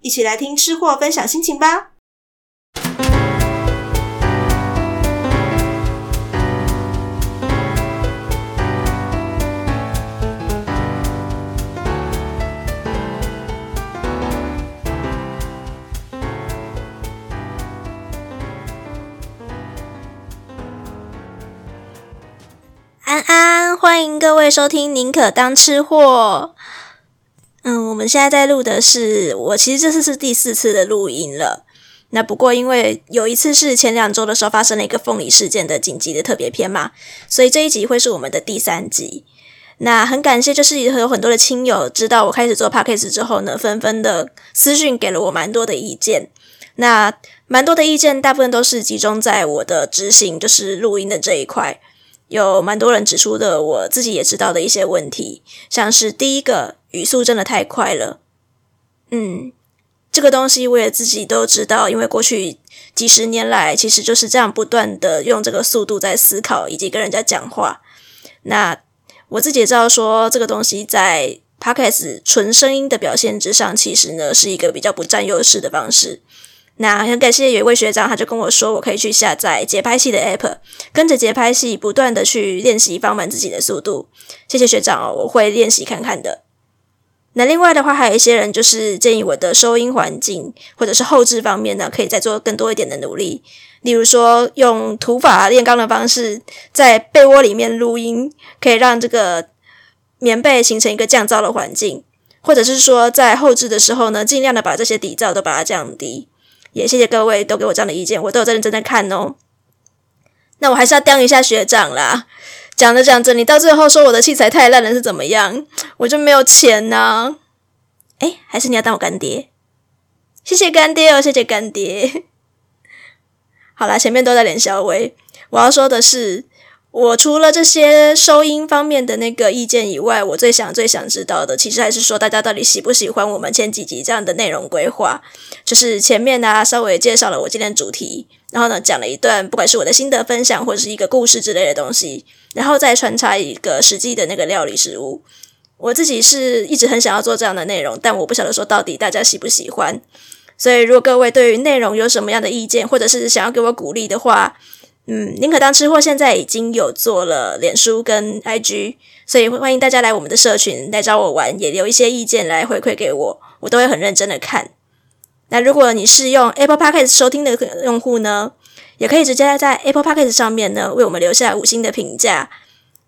一起来听吃货分享心情吧。安安，欢迎各位收听《宁可当吃货》。嗯，我们现在在录的是，我其实这次是第四次的录音了。那不过因为有一次是前两周的时候发生了一个凤梨事件的紧急的特别篇嘛，所以这一集会是我们的第三集。那很感谢，就是有很多的亲友知道我开始做 Podcast 之后呢，纷纷的私讯给了我蛮多的意见。那蛮多的意见，大部分都是集中在我的执行，就是录音的这一块。有蛮多人指出的，我自己也知道的一些问题，像是第一个语速真的太快了，嗯，这个东西我也自己都知道，因为过去几十年来其实就是这样不断的用这个速度在思考以及跟人家讲话。那我自己也知道说，这个东西在 Podcast 纯声音的表现之上，其实呢是一个比较不占优势的方式。那很感谢有一位学长，他就跟我说，我可以去下载节拍器的 App，跟着节拍器不断的去练习放慢自己的速度。谢谢学长哦，我会练习看看的。那另外的话，还有一些人就是建议我的收音环境或者是后置方面呢，可以再做更多一点的努力。例如说，用土法炼钢的方式，在被窝里面录音，可以让这个棉被形成一个降噪的环境，或者是说在后置的时候呢，尽量的把这些底噪都把它降低。也谢谢各位都给我这样的意见，我都有在认真在看哦。那我还是要当一下学长啦。讲着讲着，你到最后说我的器材太烂了是怎么样？我就没有钱呢？哎，还是你要当我干爹？谢谢干爹哦，谢谢干爹。好啦，前面都在脸小薇，我要说的是。我除了这些收音方面的那个意见以外，我最想最想知道的，其实还是说大家到底喜不喜欢我们前几集这样的内容规划。就是前面呢，稍微介绍了我今天的主题，然后呢，讲了一段不管是我的心得分享或者是一个故事之类的东西，然后再穿插一个实际的那个料理食物。我自己是一直很想要做这样的内容，但我不晓得说到底大家喜不喜欢。所以，如果各位对于内容有什么样的意见，或者是想要给我鼓励的话，嗯，宁可当吃货现在已经有做了脸书跟 IG，所以欢迎大家来我们的社群来找我玩，也留一些意见来回馈给我，我都会很认真的看。那如果你是用 Apple Podcast 收听的用户呢，也可以直接在 Apple Podcast 上面呢为我们留下五星的评价，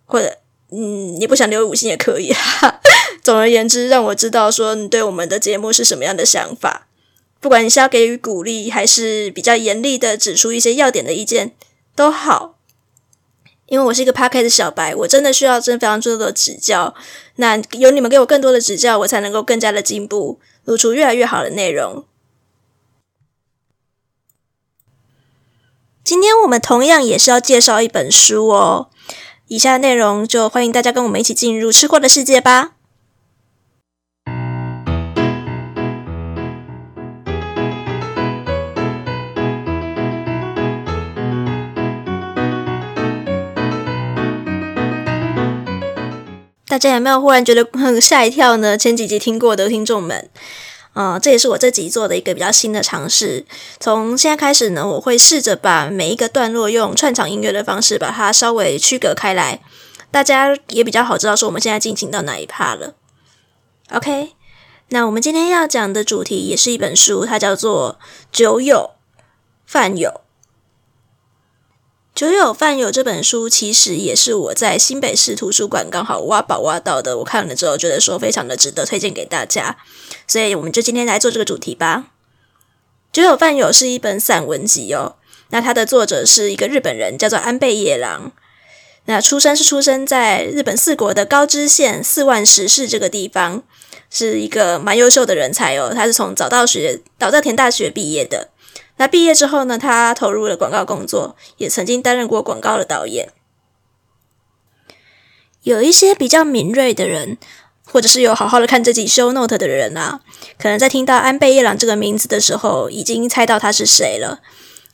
或者嗯，你不想留五星也可以哈。总而言之，让我知道说你对我们的节目是什么样的想法，不管你是要给予鼓励，还是比较严厉的指出一些要点的意见。都好，因为我是一个 Podcast 的小白，我真的需要真非常多的指教。那有你们给我更多的指教，我才能够更加的进步，露出越来越好的内容。今天我们同样也是要介绍一本书哦。以下内容就欢迎大家跟我们一起进入吃货的世界吧。大家有没有忽然觉得很吓一跳呢？前几集听过的听众们，啊、这也是我这集做的一个比较新的尝试。从现在开始呢，我会试着把每一个段落用串场音乐的方式把它稍微区隔开来，大家也比较好知道说我们现在进行到哪一趴了。OK，那我们今天要讲的主题也是一本书，它叫做《酒友饭友》。酒友饭友这本书其实也是我在新北市图书馆刚好挖宝挖到的，我看了之后觉得说非常的值得推荐给大家，所以我们就今天来做这个主题吧。酒友饭友是一本散文集哦，那它的作者是一个日本人，叫做安倍野郎。那出生是出生在日本四国的高知县四万十市这个地方，是一个蛮优秀的人才哦。他是从早稻学早稻田大学毕业的。那毕业之后呢，他投入了广告工作，也曾经担任过广告的导演。有一些比较敏锐的人，或者是有好好的看这集 show note 的人啊，可能在听到安倍夜郎这个名字的时候，已经猜到他是谁了。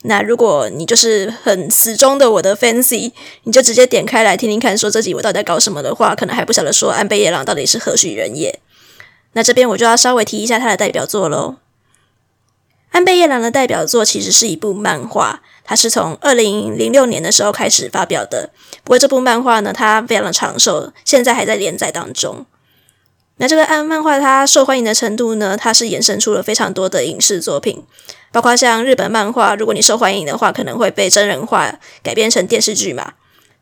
那如果你就是很死忠的我的 fancy，你就直接点开来听听看，说这集我到底在搞什么的话，可能还不晓得说安倍夜郎到底是何许人也。那这边我就要稍微提一下他的代表作喽。安倍夜郎的代表作其实是一部漫画，它是从二零零六年的时候开始发表的。不过这部漫画呢，它非常的长寿，现在还在连载当中。那这个安漫画它受欢迎的程度呢，它是衍生出了非常多的影视作品，包括像日本漫画，如果你受欢迎的话，可能会被真人化改编成电视剧嘛。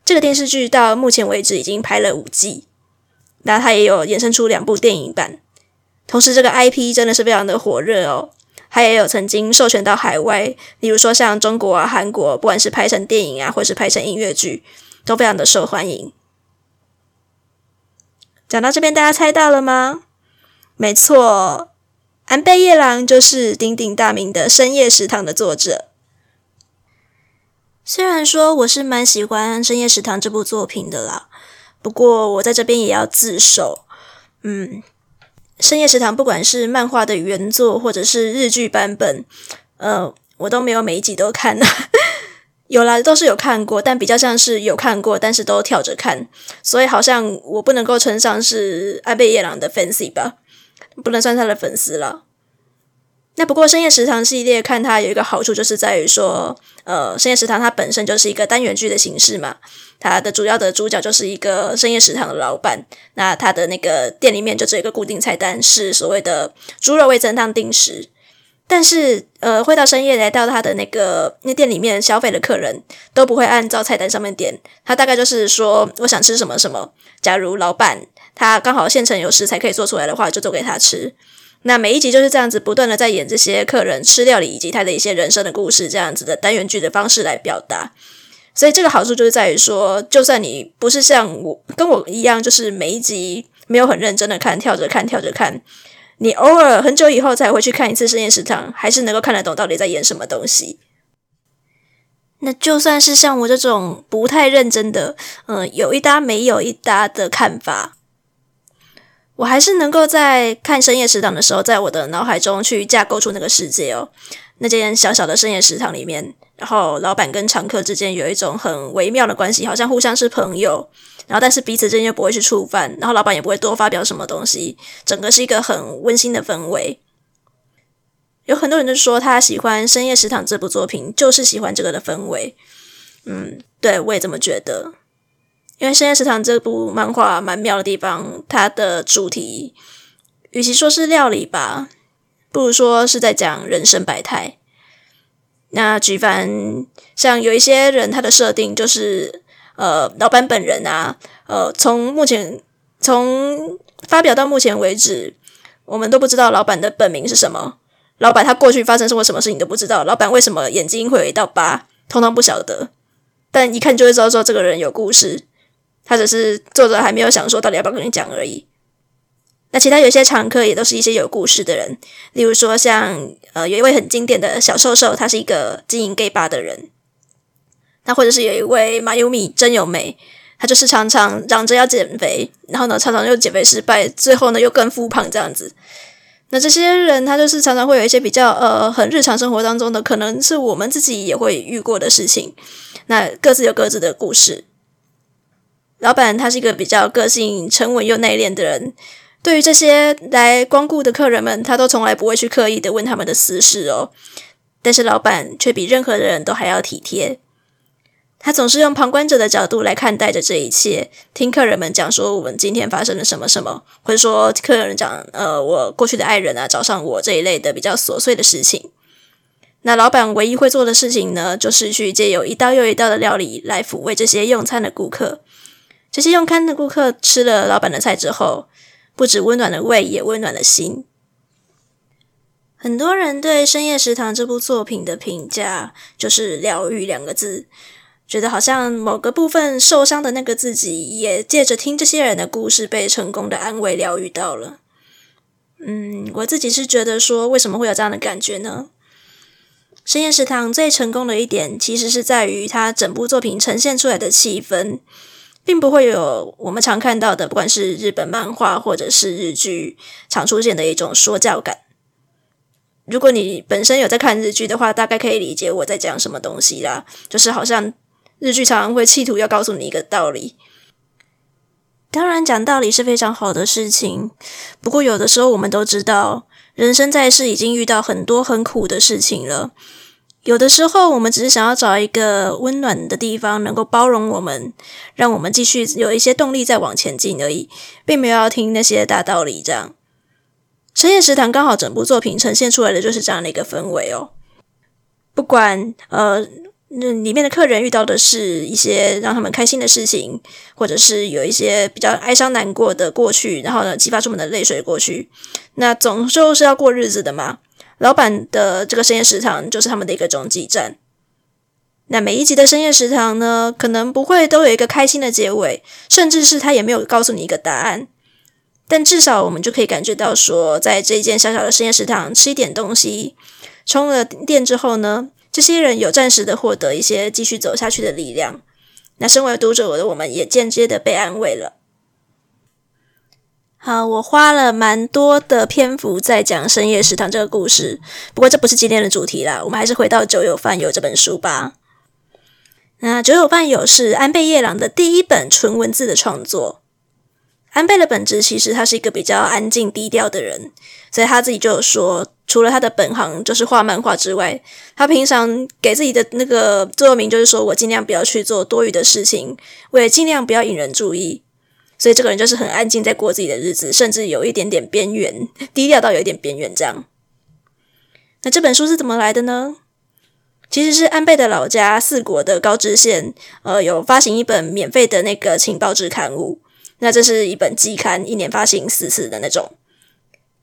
这个电视剧到目前为止已经拍了五季，那它也有衍生出两部电影版。同时，这个 IP 真的是非常的火热哦。他也有曾经授权到海外，例如说像中国啊、韩国，不管是拍成电影啊，或是拍成音乐剧，都非常的受欢迎。讲到这边，大家猜到了吗？没错，安倍夜郎就是鼎鼎大名的《深夜食堂》的作者。虽然说我是蛮喜欢《深夜食堂》这部作品的啦，不过我在这边也要自首，嗯。深夜食堂，不管是漫画的原作，或者是日剧版本，呃，我都没有每一集都看呢。有啦，都是有看过，但比较像是有看过，但是都跳着看，所以好像我不能够称上是安倍夜郎的 fans 吧，不能算他的粉丝了。那不过深夜食堂系列看它有一个好处，就是在于说，呃，深夜食堂它本身就是一个单元剧的形式嘛，它的主要的主角就是一个深夜食堂的老板，那他的那个店里面就只有一个固定菜单，是所谓的猪肉味噌汤定食。但是，呃，会到深夜来到他的那个那店里面消费的客人都不会按照菜单上面点，他大概就是说我想吃什么什么，假如老板他刚好现成有食材可以做出来的话，就做给他吃。那每一集就是这样子，不断的在演这些客人吃料理以及他的一些人生的故事，这样子的单元剧的方式来表达。所以这个好处就是在于说，就算你不是像我跟我一样，就是每一集没有很认真的看，跳着看，跳着看，你偶尔很久以后才会去看一次深夜食堂，还是能够看得懂到底在演什么东西。那就算是像我这种不太认真的，嗯，有一搭没有一搭的看法。我还是能够在看深夜食堂的时候，在我的脑海中去架构出那个世界哦。那间小小的深夜食堂里面，然后老板跟常客之间有一种很微妙的关系，好像互相是朋友，然后但是彼此之间又不会去触犯，然后老板也不会多发表什么东西，整个是一个很温馨的氛围。有很多人就说他喜欢《深夜食堂》这部作品，就是喜欢这个的氛围。嗯，对，我也这么觉得。因为《深夜食堂》这部漫画蛮妙的地方，它的主题与其说是料理吧，不如说是在讲人生百态。那举凡像有一些人，他的设定就是，呃，老板本人啊，呃，从目前从发表到目前为止，我们都不知道老板的本名是什么，老板他过去发生过什么事情都不知道，老板为什么眼睛会有一道疤，通通不晓得，但一看就会知道说这个人有故事。他只是作者还没有想说到底要不要跟你讲而已。那其他有些常客也都是一些有故事的人，例如说像呃有一位很经典的小瘦瘦，他是一个经营 gay bar 的人。那或者是有一位马优米真由美，他就是常常嚷着要减肥，然后呢常常又减肥失败，最后呢又更复胖这样子。那这些人他就是常常会有一些比较呃很日常生活当中的，可能是我们自己也会遇过的事情。那各自有各自的故事。老板他是一个比较个性沉稳又内敛的人，对于这些来光顾的客人们，他都从来不会去刻意的问他们的私事哦。但是老板却比任何人都还要体贴，他总是用旁观者的角度来看待着这一切，听客人们讲说我们今天发生了什么什么，或者说客人讲呃我过去的爱人啊找上我这一类的比较琐碎的事情。那老板唯一会做的事情呢，就是去借由一道又一道的料理来抚慰这些用餐的顾客。这些用餐的顾客吃了老板的菜之后，不止温暖了胃，也温暖了心。很多人对《深夜食堂》这部作品的评价就是“疗愈”两个字，觉得好像某个部分受伤的那个自己，也借着听这些人的故事，被成功的安慰、疗愈到了。嗯，我自己是觉得说，为什么会有这样的感觉呢？《深夜食堂》最成功的一点，其实是在于它整部作品呈现出来的气氛。并不会有我们常看到的，不管是日本漫画或者是日剧常出现的一种说教感。如果你本身有在看日剧的话，大概可以理解我在讲什么东西啦。就是好像日剧常常会企图要告诉你一个道理。当然，讲道理是非常好的事情。不过，有的时候我们都知道，人生在世已经遇到很多很苦的事情了。有的时候，我们只是想要找一个温暖的地方，能够包容我们，让我们继续有一些动力再往前进而已，并没有要听那些大道理。这样，深夜食堂刚好整部作品呈现出来的就是这样的一个氛围哦。不管呃，那里面的客人遇到的是一些让他们开心的事情，或者是有一些比较哀伤难过的过去，然后呢，激发出我们的泪水过去，那总就是要过日子的嘛。老板的这个深夜食堂就是他们的一个终极站。那每一集的深夜食堂呢，可能不会都有一个开心的结尾，甚至是他也没有告诉你一个答案。但至少我们就可以感觉到说，在这一间小小的深夜食堂吃一点东西，充了电之后呢，这些人有暂时的获得一些继续走下去的力量。那身为读者我的我们，也间接的被安慰了。好，我花了蛮多的篇幅在讲深夜食堂这个故事，不过这不是今天的主题啦，我们还是回到《酒友饭友》这本书吧。那《酒有饭友》是安倍夜郎的第一本纯文字的创作。安倍的本质其实他是一个比较安静低调的人，所以他自己就有说，除了他的本行就是画漫画之外，他平常给自己的那个座右铭就是说，我尽量不要去做多余的事情，我也尽量不要引人注意。所以这个人就是很安静，在过自己的日子，甚至有一点点边缘，低调到有一点边缘这样。那这本书是怎么来的呢？其实是安倍的老家四国的高知县，呃，有发行一本免费的那个情报志刊物。那这是一本季刊，一年发行四次的那种。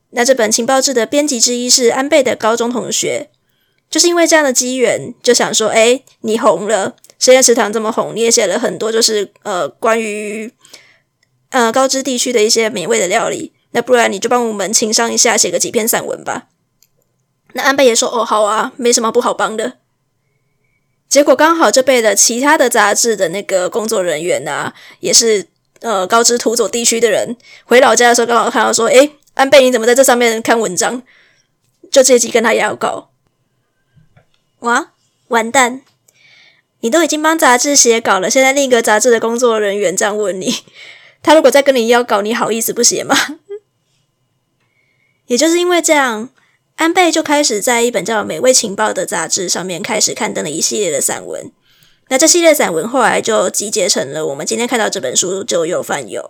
那这本情报志的编辑之一是安倍的高中同学，就是因为这样的机缘，就想说：哎，你红了，深夜食堂这么红，你也写了很多，就是呃关于。呃，高知地区的一些美味的料理，那不然你就帮我们情商一下，写个几篇散文吧。那安倍也说：“哦，好啊，没什么不好帮的。”结果刚好这辈的其他的杂志的那个工作人员啊，也是呃高知土佐地区的人，回老家的时候刚好看到说：“诶，安倍你怎么在这上面看文章？”就借机跟他要稿。哇，完蛋！你都已经帮杂志写稿了，现在另一个杂志的工作人员这样问你。他如果再跟你要稿，你好意思不写吗？也就是因为这样，安倍就开始在一本叫《美味情报》的杂志上面开始刊登了一系列的散文。那这系列散文后来就集结成了我们今天看到这本书《就有饭友》。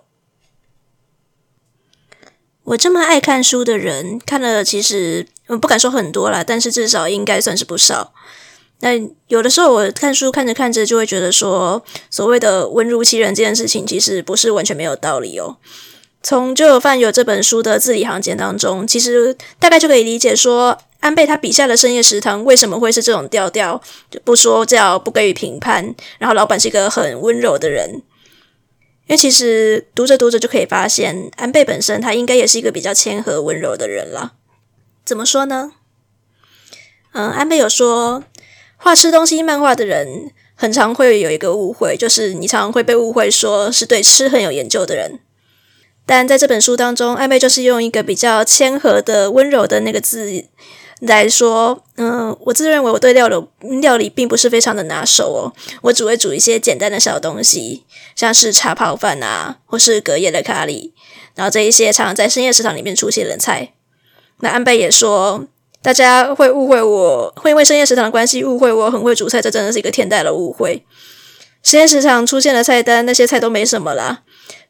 我这么爱看书的人，看了其实我不敢说很多啦，但是至少应该算是不少。那有的时候我看书看着看着就会觉得说，所谓的文如其人这件事情其实不是完全没有道理哦。从《就有饭友》这本书的字里行间当中，其实大概就可以理解说，安倍他笔下的深夜食堂为什么会是这种调调，就不说教，不给予评判，然后老板是一个很温柔的人。因为其实读着读着就可以发现，安倍本身他应该也是一个比较谦和温柔的人啦。怎么说呢？嗯，安倍有说。画吃东西漫画的人，很常会有一个误会，就是你常常会被误会说是对吃很有研究的人。但在这本书当中，安倍就是用一个比较谦和的、温柔的那个字来说，嗯，我自认为我对料理料理并不是非常的拿手哦，我只会煮一些简单的小东西，像是茶泡饭啊，或是隔夜的咖喱，然后这一些常常在深夜食堂里面出现的菜。那安倍也说。大家会误会我，会因为深夜食堂的关系误会我很会煮菜，这真的是一个天大的误会。深夜食堂出现的菜单，那些菜都没什么啦。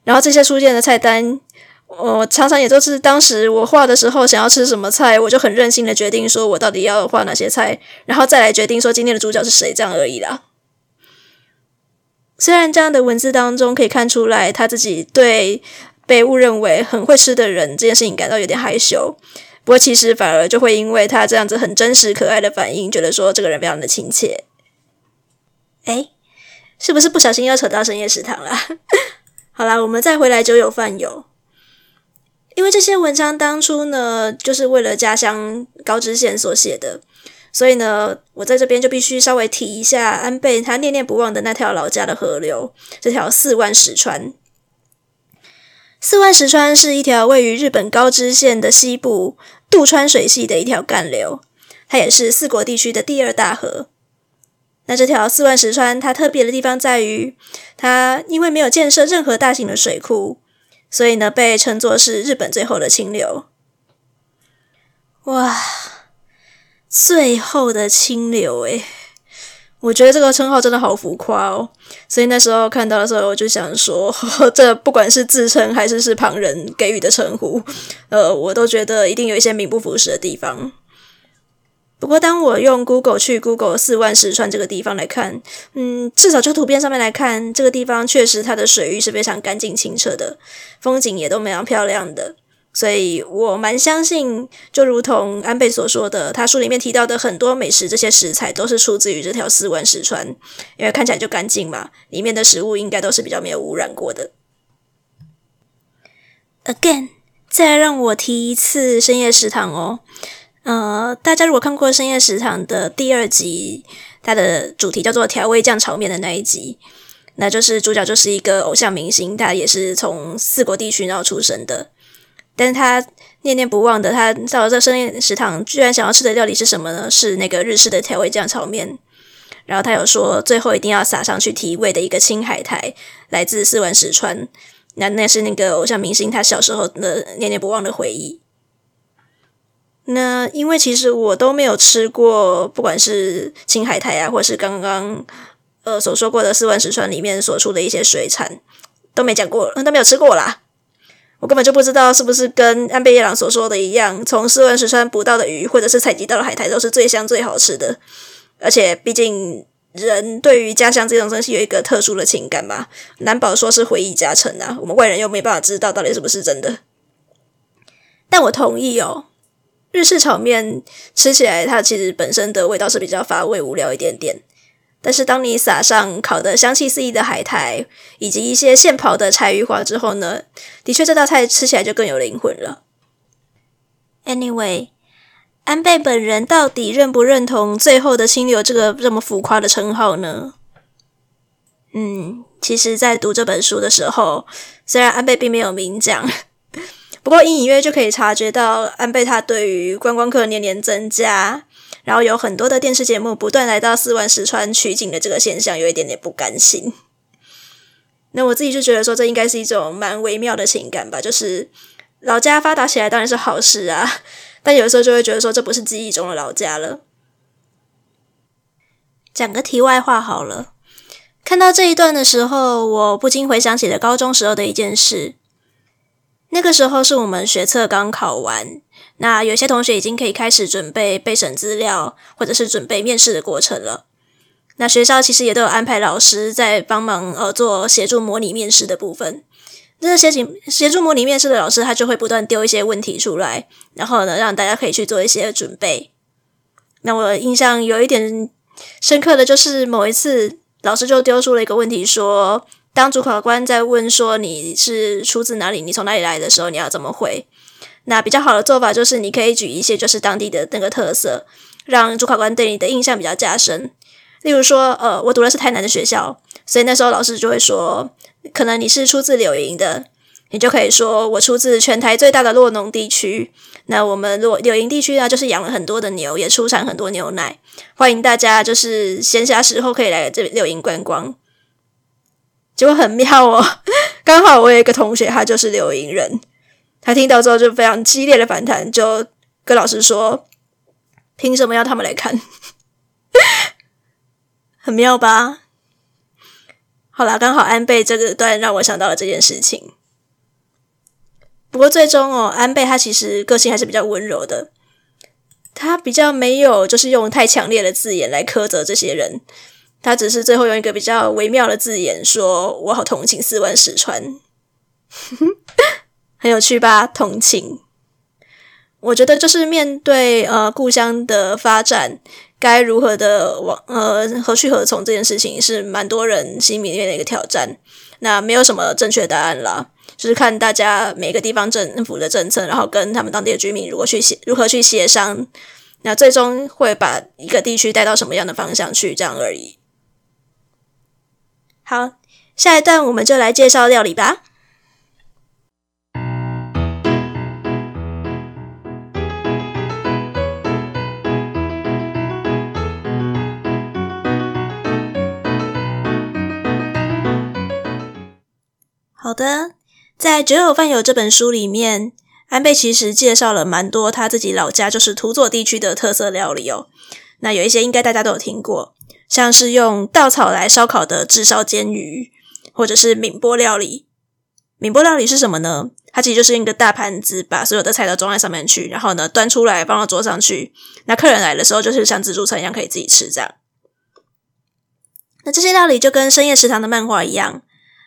然后这些出现的菜单，我常常也都是当时我画的时候想要吃什么菜，我就很任性的决定说我到底要画哪些菜，然后再来决定说今天的主角是谁，这样而已啦。虽然这样的文字当中可以看出来他自己对被误认为很会吃的人这件事情感到有点害羞，不过其实反而就会因为他这样子很真实可爱的反应，觉得说这个人非常的亲切。诶，是不是不小心又扯到深夜食堂了？好啦，我们再回来酒友饭友。因为这些文章当初呢，就是为了家乡高知县所写的，所以呢，我在这边就必须稍微提一下安倍他念念不忘的那条老家的河流，这条四万石川。四万石川是一条位于日本高知县的西部渡川水系的一条干流，它也是四国地区的第二大河。那这条四万石川，它特别的地方在于，它因为没有建设任何大型的水库。所以呢，被称作是日本最后的清流。哇，最后的清流诶，我觉得这个称号真的好浮夸哦。所以那时候看到的时候，我就想说，这不管是自称还是是旁人给予的称呼，呃，我都觉得一定有一些名不符实的地方。不过，当我用 Google 去 Google 四万石川这个地方来看，嗯，至少就图片上面来看，这个地方确实它的水域是非常干净清澈的，风景也都非常漂亮的，所以我蛮相信，就如同安倍所说的，他书里面提到的很多美食这些食材都是出自于这条四万石川，因为看起来就干净嘛，里面的食物应该都是比较没有污染过的。Again，再让我提一次深夜食堂哦。呃，大家如果看过《深夜食堂》的第二集，它的主题叫做“调味酱炒面”的那一集，那就是主角就是一个偶像明星，他也是从四国地区然后出生的，但是他念念不忘的，他到了这深夜食堂，居然想要吃的料理是什么呢？是那个日式的调味酱炒面。然后他有说，最后一定要撒上去提味的一个青海苔，来自四万石川。那那是那个偶像明星他小时候的念念不忘的回忆。那因为其实我都没有吃过，不管是青海苔啊，或是刚刚呃所说过的四万石川里面所出的一些水产，都没讲过，都没有吃过啦。我根本就不知道是不是跟安倍夜郎所说的一样，从四万石川捕到的鱼，或者是采集到的海苔，都是最香最好吃的。而且毕竟人对于家乡这种东西有一个特殊的情感吧，难保说是回忆加成啊。我们外人又没办法知道到底是不是真的。但我同意哦。日式炒面吃起来，它其实本身的味道是比较乏味无聊一点点。但是当你撒上烤的香气四溢的海苔，以及一些现刨的柴鱼花之后呢，的确这道菜吃起来就更有灵魂了。Anyway，安倍本人到底认不认同“最后的清流”这个这么浮夸的称号呢？嗯，其实，在读这本书的时候，虽然安倍并没有明讲。不过，隐隐约约就可以察觉到安倍他对于观光客年年增加，然后有很多的电视节目不断来到四万石川取景的这个现象，有一点点不甘心。那我自己就觉得说，这应该是一种蛮微妙的情感吧。就是老家发达起来当然是好事啊，但有的时候就会觉得说，这不是记忆中的老家了。讲个题外话好了，看到这一段的时候，我不禁回想起了高中时候的一件事。那个时候是我们学测刚考完，那有些同学已经可以开始准备备审资料，或者是准备面试的过程了。那学校其实也都有安排老师在帮忙呃做协助模拟面试的部分。那协警协助模拟面试的老师，他就会不断丢一些问题出来，然后呢让大家可以去做一些准备。那我印象有一点深刻的就是某一次老师就丢出了一个问题说。当主考官在问说你是出自哪里，你从哪里来的时候，你要怎么回？那比较好的做法就是你可以举一些就是当地的那个特色，让主考官对你的印象比较加深。例如说，呃，我读的是台南的学校，所以那时候老师就会说，可能你是出自柳营的，你就可以说我出自全台最大的洛农地区。那我们洛柳营地区呢，就是养了很多的牛，也出产很多牛奶，欢迎大家就是闲暇时候可以来这柳营观光。结果很妙哦，刚好我有一个同学，他就是柳营人，他听到之后就非常激烈的反弹，就跟老师说：“凭什么要他们来看？” 很妙吧？好啦，刚好安倍这个段让我想到了这件事情。不过最终哦，安倍他其实个性还是比较温柔的，他比较没有就是用太强烈的字眼来苛责这些人，他只是最后用一个比较微妙的字眼说：“我好同情四万石川。”很有趣吧？同情。我觉得就是面对呃故乡的发展，该如何的往呃何去何从这件事情，是蛮多人心里面的一个挑战。那没有什么正确答案啦，就是看大家每个地方政府的政策，然后跟他们当地的居民如何去协如何去协商，那最终会把一个地区带到什么样的方向去，这样而已。好，下一段我们就来介绍料理吧。好的，在《酒有饭友》这本书里面，安倍其实介绍了蛮多他自己老家就是土佐地区的特色料理哦。那有一些应该大家都有听过，像是用稻草来烧烤的炙烧煎鱼，或者是闽波料理。闽波料理是什么呢？它其实就是一个大盘子，把所有的菜都装在上面去，然后呢端出来放到桌上去。那客人来的时候，就是像自助餐一样可以自己吃这样。那这些料理就跟深夜食堂的漫画一样。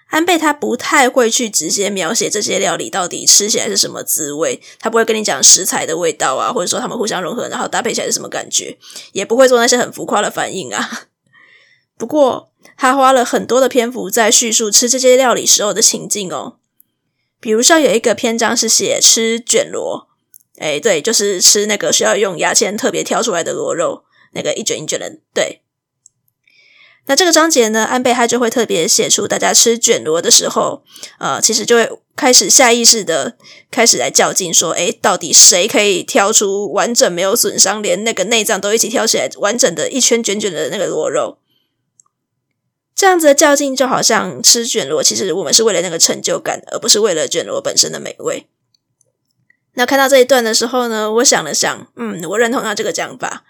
安倍他不太会去直接描写这些料理到底吃起来是什么滋味，他不会跟你讲食材的味道啊，或者说他们互相融合，然后搭配起来是什么感觉，也不会做那些很浮夸的反应啊。不过他花了很多的篇幅在叙述吃这些料理时候的情境哦，比如说有一个篇章是写吃卷螺，诶，对，就是吃那个需要用牙签特别挑出来的螺肉，那个一卷一卷的，对。那这个章节呢，安倍他就会特别写出大家吃卷螺的时候，呃，其实就会开始下意识的开始来较劲，说，诶，到底谁可以挑出完整没有损伤，连那个内脏都一起挑起来完整的一圈卷卷的那个螺肉？这样子的较劲就好像吃卷螺，其实我们是为了那个成就感，而不是为了卷螺本身的美味。那看到这一段的时候呢，我想了想，嗯，我认同他这个讲法。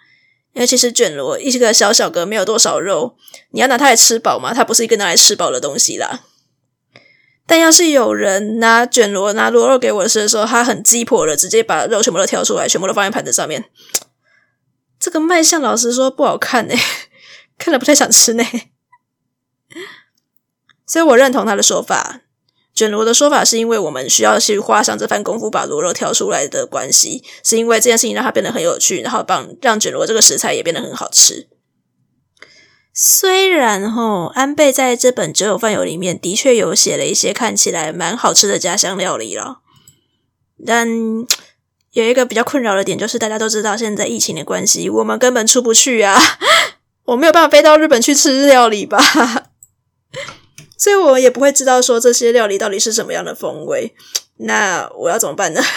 因为其实卷螺一个小小个没有多少肉，你要拿它来吃饱吗？它不是一个拿来吃饱的东西啦。但要是有人拿卷螺拿螺肉给我吃的时候，他很鸡婆的直接把肉全部都挑出来，全部都放在盘子上面，这个卖相老实说不好看呢，看了不太想吃呢。所以我认同他的说法。卷螺的说法是因为我们需要去花上这番功夫把螺肉挑出来的关系，是因为这件事情让它变得很有趣，然后帮让卷螺这个食材也变得很好吃。虽然吼，安倍在这本《酒友饭友》里面的确有写了一些看起来蛮好吃的家乡料理了，但有一个比较困扰的点就是大家都知道现在疫情的关系，我们根本出不去啊，我没有办法飞到日本去吃日料理吧。所以我也不会知道说这些料理到底是什么样的风味，那我要怎么办呢？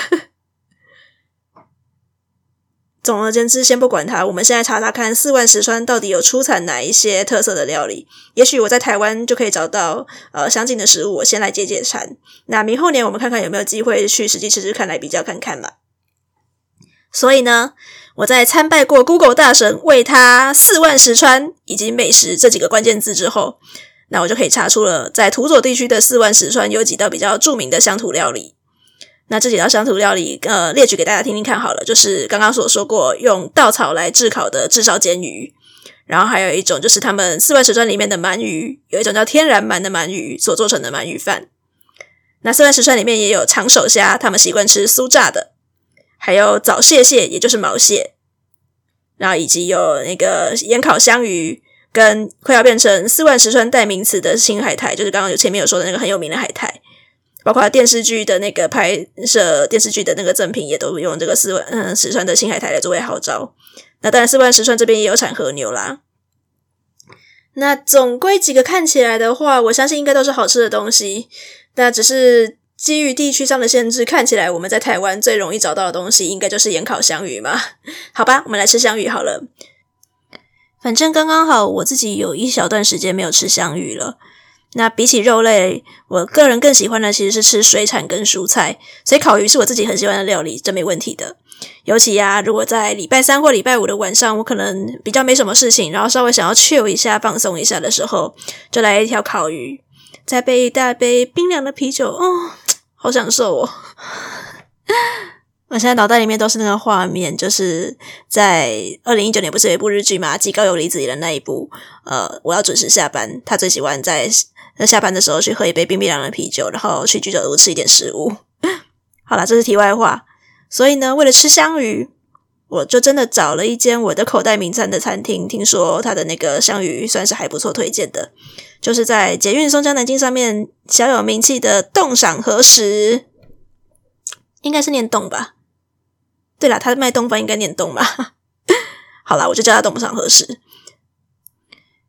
总而言之，先不管它，我们现在查查看四万石川到底有出产哪一些特色的料理。也许我在台湾就可以找到呃相近的食物，我先来解解馋。那明后年我们看看有没有机会去实际吃吃看，来比较看看嘛。所以呢，我在参拜过 Google 大神为他四万石川以及美食这几个关键字之后。那我就可以查出了，在土佐地区的四万石川有几道比较著名的乡土料理。那这几道乡土料理，呃，列举给大家听听看好了。就是刚刚所说过，用稻草来炙烤的炙烧煎鱼，然后还有一种就是他们四万石川里面的鳗鱼，有一种叫天然鳗的鳗鱼所做成的鳗鱼饭。那四万石川里面也有长手虾，他们习惯吃酥炸的，还有早蟹蟹，也就是毛蟹，然后以及有那个盐烤香鱼。跟快要变成四万石川代名词的青海苔，就是刚刚有前面有说的那个很有名的海苔，包括电视剧的那个拍摄电视剧的那个赠品，也都用这个四万嗯石川的青海苔来作为号召。那当然，四万石川这边也有产和牛啦。那总归几个看起来的话，我相信应该都是好吃的东西。那只是基于地区上的限制，看起来我们在台湾最容易找到的东西，应该就是盐烤香鱼嘛。好吧，我们来吃香鱼好了。反正刚刚好，我自己有一小段时间没有吃香鱼了。那比起肉类，我个人更喜欢的其实是吃水产跟蔬菜，所以烤鱼是我自己很喜欢的料理，这没问题的。尤其呀、啊，如果在礼拜三或礼拜五的晚上，我可能比较没什么事情，然后稍微想要 chill 一下、放松一下的时候，就来一条烤鱼，再备一大杯冰凉的啤酒，哦，好享受哦！我现在脑袋里面都是那个画面，就是在二零一九年不是有一部日剧嘛，吉高由里子演的那一部。呃，我要准时下班，他最喜欢在下班的时候去喝一杯冰冰凉的啤酒，然后去居酒屋吃一点食物。好啦，这是题外话。所以呢，为了吃香鱼，我就真的找了一间我的口袋名餐的餐厅，听说他的那个香鱼算是还不错，推荐的，就是在捷运松江南京上面小有名气的洞赏和食，应该是念洞吧。对了，他卖丼饭应该念丼吧？好啦，我就叫他洞赏和食。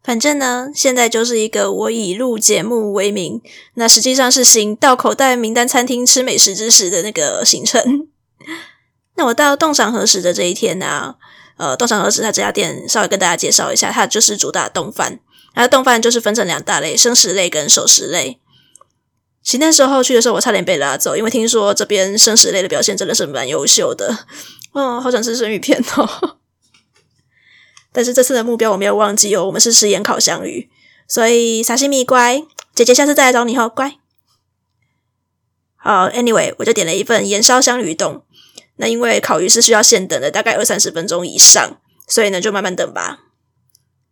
反正呢，现在就是一个我以录节目为名，那实际上是行到口袋名单餐厅吃美食之时的那个行程。那我到洞赏和食的这一天呢、啊，呃，洞赏和食他这家店稍微跟大家介绍一下，它就是主打丼饭，它的丼饭就是分成两大类，生食类跟熟食类。其实那时候去的时候，我差点被拉走，因为听说这边生食类的表现真的是蛮优秀的。哦，好想吃生鱼片哦！但是这次的目标我没有忘记哦，我们是吃盐烤香鱼，所以沙西米乖，姐姐下次再来找你哦，乖。好，Anyway，我就点了一份盐烧香鱼冻。那因为烤鱼是需要现等的，大概二三十分钟以上，所以呢就慢慢等吧。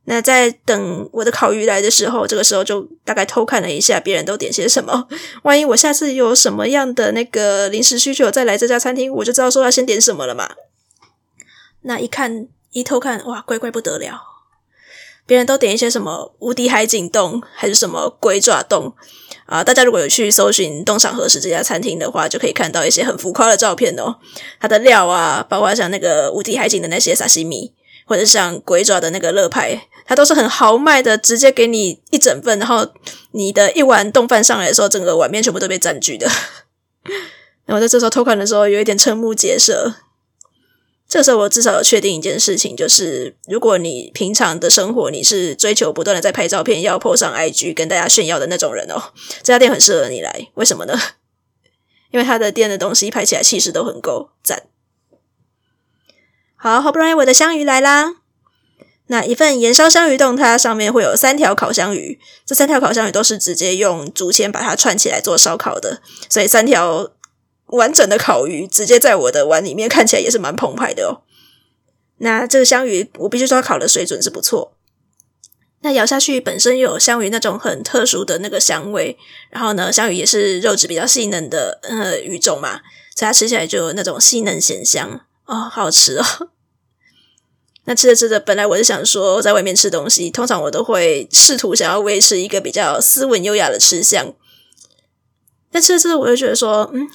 那在等我的烤鱼来的时候，这个时候就大概偷看了一下别人都点些什么。万一我下次有什么样的那个临时需求再来这家餐厅，我就知道说要先点什么了嘛。那一看一偷看，哇，怪怪不得了！别人都点一些什么无敌海景洞，还是什么龟爪洞啊？大家如果有去搜寻洞赏和食这家餐厅的话，就可以看到一些很浮夸的照片哦。它的料啊，包括像那个无敌海景的那些沙西米。或者像鬼爪的那个乐派，它都是很豪迈的，直接给你一整份，然后你的一碗冻饭上来的时候，整个碗面全部都被占据的。然后在这时候偷看的时候，有一点瞠目结舌。这时候我至少有确定一件事情，就是如果你平常的生活你是追求不断的在拍照片，要 po 上 IG 跟大家炫耀的那种人哦，这家店很适合你来。为什么呢？因为他的店的东西拍起来气势都很够赞。好，好不容易我的香鱼来啦！那一份盐烧香鱼冻，它上面会有三条烤香鱼，这三条烤香鱼都是直接用竹签把它串起来做烧烤的，所以三条完整的烤鱼直接在我的碗里面，看起来也是蛮澎湃的哦。那这个香鱼，我必须说烤的水准是不错。那咬下去本身又有香鱼那种很特殊的那个香味，然后呢，香鱼也是肉质比较细嫩的呃鱼种嘛，所以它吃起来就有那种细嫩咸香。哦，好好吃哦！那吃着吃着，本来我是想说，在外面吃东西，通常我都会试图想要维持一个比较斯文优雅的吃相。但吃着吃着，我就觉得说，嗯，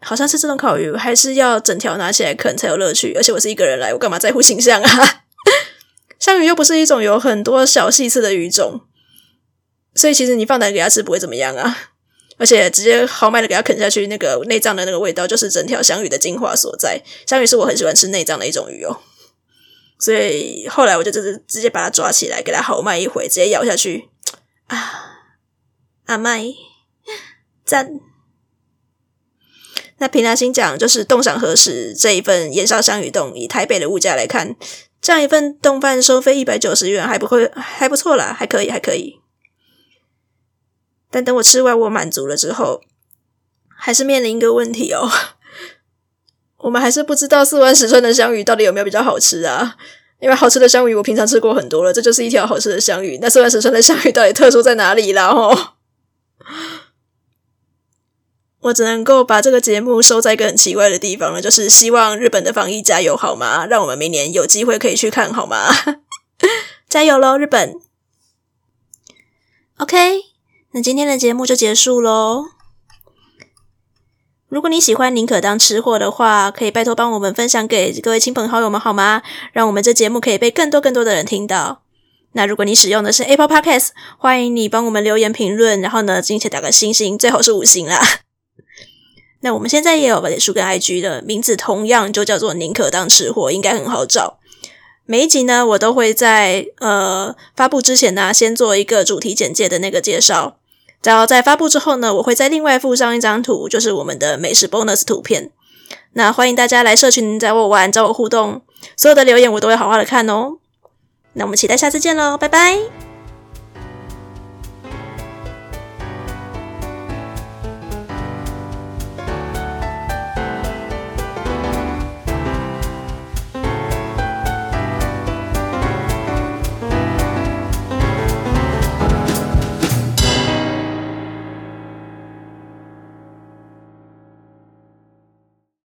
好像吃这种烤鱼，还是要整条拿起来啃才有乐趣。而且我是一个人来，我干嘛在乎形象啊？香鱼又不是一种有很多小细刺的鱼种，所以其实你放胆给它吃，不会怎么样啊。而且直接豪迈的给它啃下去，那个内脏的那个味道，就是整条香鱼的精华所在。香鱼是我很喜欢吃内脏的一种鱼哦，所以后来我就直直接把它抓起来，给它豪迈一回，直接咬下去。啊，阿麦赞！那凭良心讲，就是洞赏和食这一份盐烧香鱼冻，以台北的物价来看，这样一份冻饭收费一百九十元，还不会还不错啦，还可以，还可以。但等我吃完，我满足了之后，还是面临一个问题哦。我们还是不知道四万十川的香鱼到底有没有比较好吃啊？因为好吃的香鱼我平常吃过很多了，这就是一条好吃的香鱼。那四万十川的香鱼到底特殊在哪里啦？哦，我只能够把这个节目收在一个很奇怪的地方了，就是希望日本的防疫加油好吗？让我们明年有机会可以去看好吗？加油喽，日本！OK。今天的节目就结束喽。如果你喜欢宁可当吃货的话，可以拜托帮我们分享给各位亲朋好友们好吗？让我们这节目可以被更多更多的人听到。那如果你使用的是 Apple Podcast，欢迎你帮我们留言评论，然后呢，并且打个星星，最好是五星啦。那我们现在也有脸书跟 IG 的名字，同样就叫做宁可当吃货，应该很好找。每一集呢，我都会在呃发布之前呢，先做一个主题简介的那个介绍。只要在发布之后呢，我会再另外附上一张图，就是我们的美食 bonus 图片。那欢迎大家来社群找我玩，找我互动，所有的留言我都会好好的看哦。那我们期待下次见喽，拜拜。